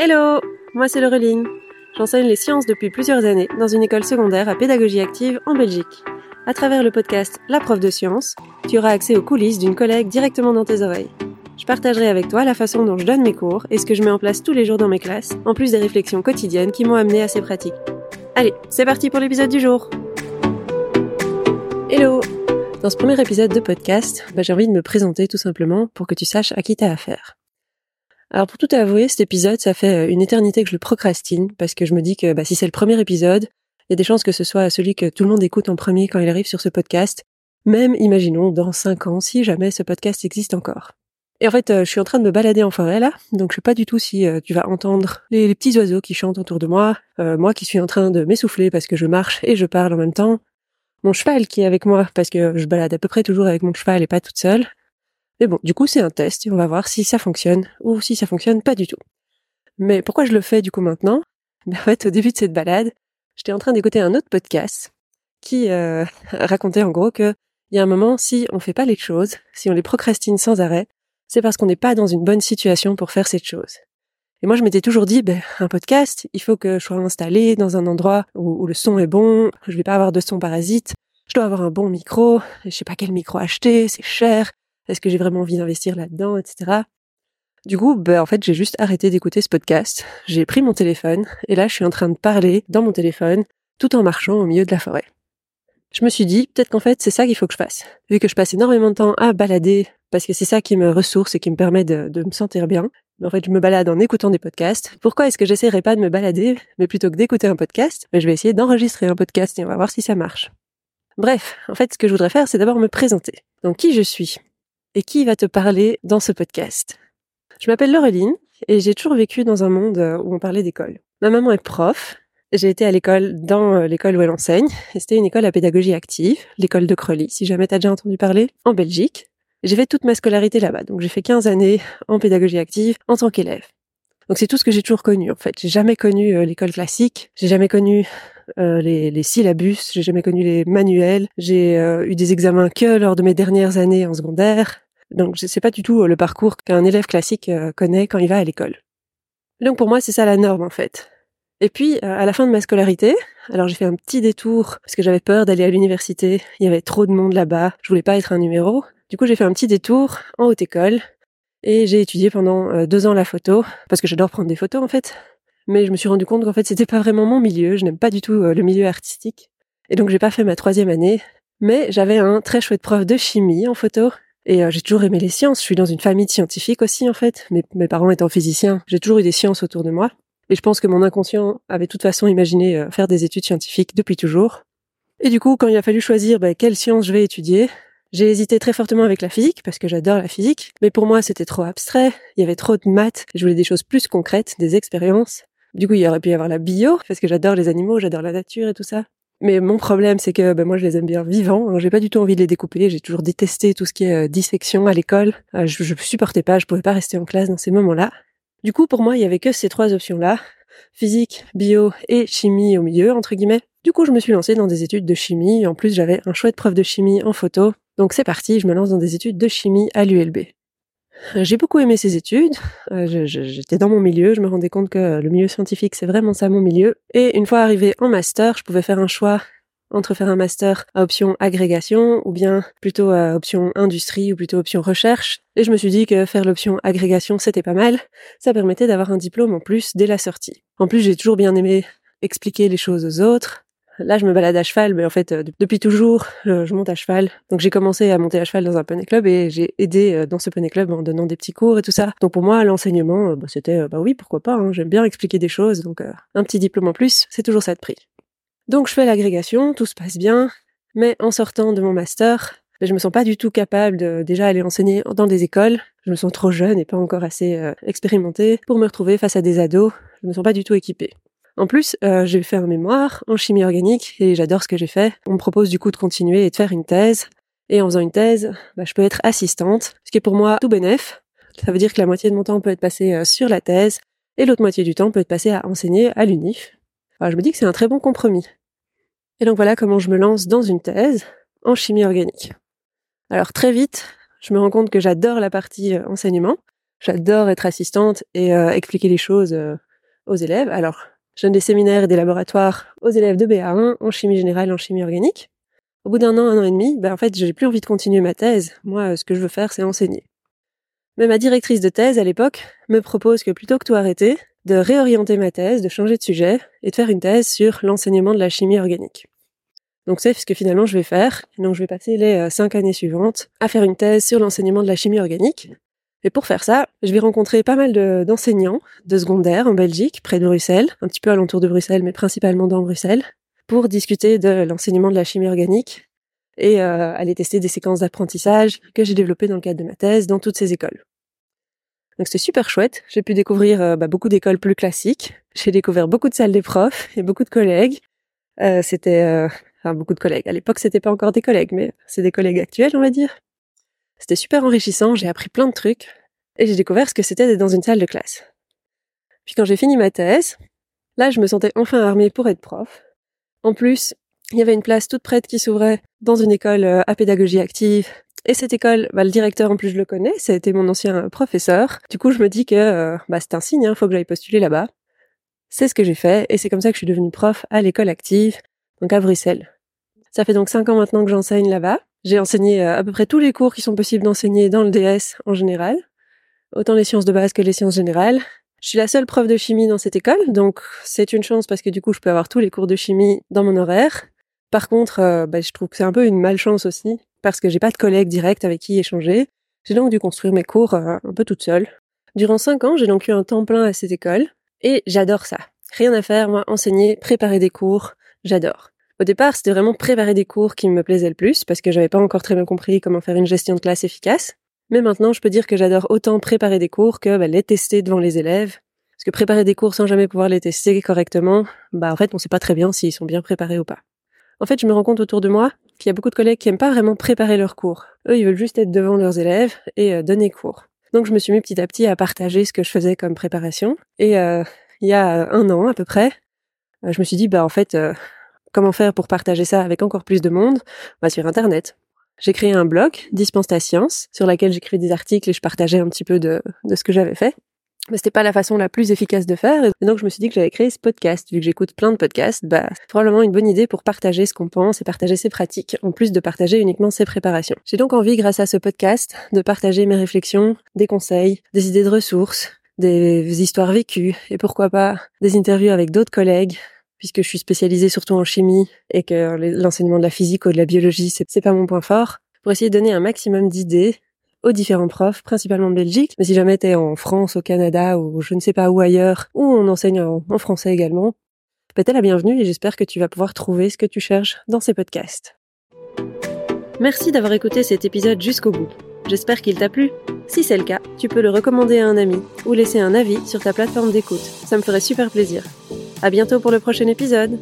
Hello Moi c'est Laureline. J'enseigne les sciences depuis plusieurs années dans une école secondaire à pédagogie active en Belgique. À travers le podcast La prof de sciences, tu auras accès aux coulisses d'une collègue directement dans tes oreilles. Je partagerai avec toi la façon dont je donne mes cours et ce que je mets en place tous les jours dans mes classes, en plus des réflexions quotidiennes qui m'ont amené à ces pratiques. Allez, c'est parti pour l'épisode du jour Hello Dans ce premier épisode de podcast, bah, j'ai envie de me présenter tout simplement pour que tu saches à qui t'as affaire. Alors pour tout avouer, cet épisode, ça fait euh, une éternité que je le procrastine parce que je me dis que bah, si c'est le premier épisode, il y a des chances que ce soit celui que tout le monde écoute en premier quand il arrive sur ce podcast, même imaginons dans cinq ans si jamais ce podcast existe encore. Et en fait, euh, je suis en train de me balader en forêt là, donc je sais pas du tout si euh, tu vas entendre les, petits oiseaux qui chantent autour de moi, moi qui suis en train de m'essouffler parce que je marche et je parle en même temps, mon cheval qui est avec moi parce que je balade à peu près toujours avec mon cheval et pas toute seule, mais bon, du coup, c'est un test et on va voir si ça fonctionne ou si ça fonctionne pas du tout. Mais pourquoi je le fais du coup maintenant? Ben, En fait, au début de cette balade, j'étais en train d'écouter un autre podcast qui euh, racontait en gros que il y a un moment, si on fait pas les choses, si on les procrastine sans arrêt, c'est parce qu'on n'est pas dans une bonne situation pour faire cette chose. Et moi, je m'étais toujours dit, ben, un podcast, il faut que je sois installé dans un endroit où, le son est bon, je vais pas avoir de son parasite, je dois avoir un bon micro, je sais pas quel micro acheter, c'est cher, est-ce que j'ai vraiment envie d'investir là-dedans, etc. Du coup, ben, en fait, j'ai juste arrêté d'écouter ce podcast. J'ai pris mon téléphone et là, je suis en train de parler dans mon téléphone tout en marchant au milieu de la forêt. Je me suis dit, peut-être qu'en fait, c'est ça qu'il faut que je fasse. Vu que je passe énormément de temps à balader, parce que c'est ça qui me ressource et qui me permet de, me sentir bien. Mais en fait, je me balade en écoutant des podcasts. Pourquoi est-ce que j'essaierai pas de me balader, mais plutôt que d'écouter un podcast, ben, je vais essayer d'enregistrer un podcast et on va voir si ça marche. Bref, en fait, ce que je voudrais faire, c'est d'abord me présenter. Donc, qui je suis? Et qui va te parler dans ce podcast. Je m'appelle Laureline et j'ai toujours vécu dans un monde euh, où on parlait d'école. Ma maman est prof. J'ai été à l'école dans euh, l'école où elle enseigne. C'était une école à pédagogie active, l'école de Crolly, si jamais t'as déjà entendu parler, en Belgique. J'ai fait toute ma scolarité là-bas. Donc j'ai fait 15 années en pédagogie active en tant qu'élève. Donc c'est tout ce que j'ai toujours connu en fait. J'ai jamais connu euh, l'école classique, j'ai jamais connu les, les, syllabus, j'ai jamais connu les manuels, j'ai eu des examens que lors de mes dernières années en secondaire. Donc sais pas du tout euh, le parcours qu'un élève classique euh, connaît quand il va à l'école. Donc pour moi c'est ça la norme en fait. Et puis euh, à la fin de ma scolarité, alors j'ai fait un petit détour parce que j'avais peur d'aller à l'université, il y avait trop de monde là-bas, je voulais pas être un numéro. Du coup j'ai fait un petit détour en haute école et j'ai étudié pendant deux ans la photo parce que j'adore prendre des photos en fait. Mais je me suis rendu compte qu'en fait c'était pas vraiment mon milieu, je n'aime pas du tout le milieu artistique. Et donc j'ai pas fait ma troisième année, mais j'avais un très chouette prof de chimie en photo et euh, j'ai toujours aimé les sciences. Je suis dans une famille de scientifiques aussi, en fait. Mes, parents étant physiciens, j'ai toujours eu des sciences autour de moi. Et je pense que mon inconscient avait de toute façon imaginé euh, faire des études scientifiques depuis toujours. Et du coup, quand il a fallu choisir ben, quelle science je vais étudier, j'ai hésité très fortement avec la physique, parce que j'adore la physique. Mais pour moi, c'était trop abstrait. Il y avait trop de maths. Je voulais des choses plus concrètes, des expériences. Du coup, il y aurait pu y avoir la bio, parce que j'adore les animaux, j'adore la nature et tout ça. Mais mon problème, c'est que ben, moi, je les aime bien vivants. Hein. J'ai pas du tout envie de les découper. J'ai toujours détesté tout ce qui est euh, dissection à l'école. Euh, je, je supportais pas. Je pouvais pas rester en classe dans ces moments-là. Du coup, pour moi, il y avait que ces trois options-là physique, bio et chimie au milieu, entre guillemets. Du coup, je me suis lancée dans des études de chimie. En plus, j'avais un chouette prof de chimie en photo. Donc c'est parti, je me lance dans des études de chimie à l'ULB. J'ai beaucoup aimé ces études. Euh, j'étais dans mon milieu, je me rendais compte que le milieu scientifique, c'est vraiment ça mon milieu. Et une fois arrivé en master, je pouvais faire un choix entre faire un master à option agrégation ou bien plutôt à option industrie ou plutôt option recherche. Et je me suis dit que faire l'option agrégation, c'était pas mal. Ça permettait d'avoir un diplôme en plus dès la sortie. En plus, j'ai toujours bien aimé expliquer les choses aux autres, Là, je me balade à cheval, mais en fait, euh, depuis toujours, euh, je monte à cheval. Donc, j'ai commencé à monter à cheval dans un poney club et j'ai aidé euh, dans ce poney club en donnant des petits cours et tout ça. Donc, pour moi, l'enseignement, bah, c'était, bah oui, pourquoi pas. Hein, J'aime bien expliquer des choses, donc un petit diplôme en plus, c'est toujours ça de prix. Donc, je fais l'agrégation, tout se passe bien, mais en sortant de mon master, je me sens pas du tout capable de déjà aller enseigner dans des écoles. Je me sens trop jeune et pas encore assez expérimentée pour me retrouver face à des ados. Je me sens pas du tout équipée. En plus, euh, j'ai fait un mémoire en chimie organique et j'adore ce que j'ai fait. On me propose du coup de continuer et de faire une thèse. Et en faisant une thèse, bah, je peux être assistante, ce qui est pour moi tout bénef. Ça veut dire que la moitié de mon temps peut être passé euh, sur la thèse et l'autre moitié du temps peut être passé à enseigner à l'UNIF. je me dis que c'est un très bon compromis. Et donc voilà comment je me lance dans une thèse en chimie organique. Alors très vite, je me rends compte que j'adore la partie euh, enseignement. J'adore être assistante et expliquer les choses aux élèves. Alors, je donne des séminaires et des laboratoires aux élèves de BA1 en chimie générale, en chimie organique. Au bout d'un an, un an et demi, ben en fait, j'ai plus envie de continuer ma thèse. Moi, ce que je veux faire, c'est enseigner. Mais ma directrice de thèse à l'époque me propose que plutôt que tout arrêter, de réorienter ma thèse, de changer de sujet et de faire une thèse sur l'enseignement de la chimie organique. Donc c'est ce que finalement je vais faire. Donc je vais passer les euh, cinq années suivantes à faire une thèse sur l'enseignement de la chimie organique. Et pour faire ça, je vais rencontrer pas mal d'enseignants de, secondaire en Belgique, près de Bruxelles, un petit peu alentour de Bruxelles, mais principalement dans Bruxelles, pour discuter de l'enseignement de la chimie organique et euh, aller tester des séquences d'apprentissage que j'ai développées dans le cadre de ma thèse dans toutes ces écoles. Donc c'était super chouette. J'ai pu découvrir euh, bah, beaucoup d'écoles plus classiques. J'ai découvert beaucoup de salles des profs et beaucoup de collègues. Euh, c'était enfin beaucoup de collègues. À l'époque, c'était pas encore des collègues, mais c'est des collègues actuels, on va dire. C'était super enrichissant. J'ai appris plein de trucs et j'ai découvert ce que c'était d'être dans une salle de classe. Puis quand j'ai fini ma thèse, là, je me sentais enfin armée pour être prof. En plus, il y avait une place toute prête qui s'ouvrait dans une école à pédagogie active et cette école, bah, le directeur en plus je le connais, ça a été mon ancien professeur. Du coup, je me dis que euh, bah, c'est un signe, il hein, faut que j'aille postuler là-bas. C'est ce que j'ai fait et c'est comme ça que je suis devenue prof à l'école active, donc à Bruxelles. Ça fait donc cinq ans maintenant que j'enseigne là-bas. J'ai enseigné euh, à peu près tous les cours qui sont possibles d'enseigner dans le DS en général, autant les sciences de base que les sciences générales. Je suis la seule prof de chimie dans cette école, donc c'est une chance parce que du coup je peux avoir tous les cours de chimie dans mon horaire. Par contre, euh, bah, je trouve que c'est un peu une malchance aussi parce que j'ai pas de collègues directs avec qui échanger. J'ai donc dû construire mes cours euh, un peu toute seule. Durant cinq ans, j'ai donc eu un temps plein à cette école et j'adore ça. Rien à faire, moi, enseigner, préparer des cours, j'adore. Au départ, c'était vraiment préparer des cours qui me plaisait le plus parce que j'avais pas encore très bien compris comment faire une gestion de classe efficace. Mais maintenant, je peux dire que j'adore autant préparer des cours que bah, les tester devant les élèves. Parce que préparer des cours sans jamais pouvoir les tester correctement, bah en fait, on sait pas très bien s'ils sont bien préparés ou pas. En fait, je me rends compte autour de moi qu'il y a beaucoup de collègues qui aiment pas vraiment préparer leurs cours. Eux, ils veulent juste être devant leurs élèves et euh, donner cours. Donc, je me suis mis petit à petit à partager ce que je faisais comme préparation. Et euh, il y a un an à peu près, euh, je me suis dit, bah en fait, comment faire pour partager ça avec encore plus de monde Bah sur Internet. J'ai créé un blog, Dispense ta science, sur laquelle j'écris des articles et je partageais un petit peu de, ce que j'avais fait mais c'était pas la façon la plus efficace de faire. Et donc je me suis dit que j'allais créer ce podcast. Vu que j'écoute plein de podcasts, bah c'est probablement une bonne idée pour partager ce qu'on pense et partager ses pratiques, en plus de partager uniquement ses préparations. J'ai donc envie, grâce à ce podcast, de partager mes réflexions, des conseils, des idées de ressources, des histoires vécues, et pourquoi pas des interviews avec d'autres collègues, puisque je suis spécialisée surtout en chimie et que l'enseignement de la physique ou de la biologie, c'est pas mon point fort, pour essayer de donner un maximum d'idées aux différents profs, principalement de Belgique. Mais si jamais t'es en France, au Canada ou je ne sais pas où ailleurs, où on enseigne en, français également, bah t'es la bienvenue et j'espère que tu vas pouvoir trouver ce que tu cherches dans ces podcasts. Merci d'avoir écouté cet épisode jusqu'au bout. J'espère qu'il t'a plu. Si c'est le cas, tu peux le recommander à un ami ou laisser un avis sur ta plateforme d'écoute. Ça me ferait super plaisir. À bientôt pour le prochain épisode.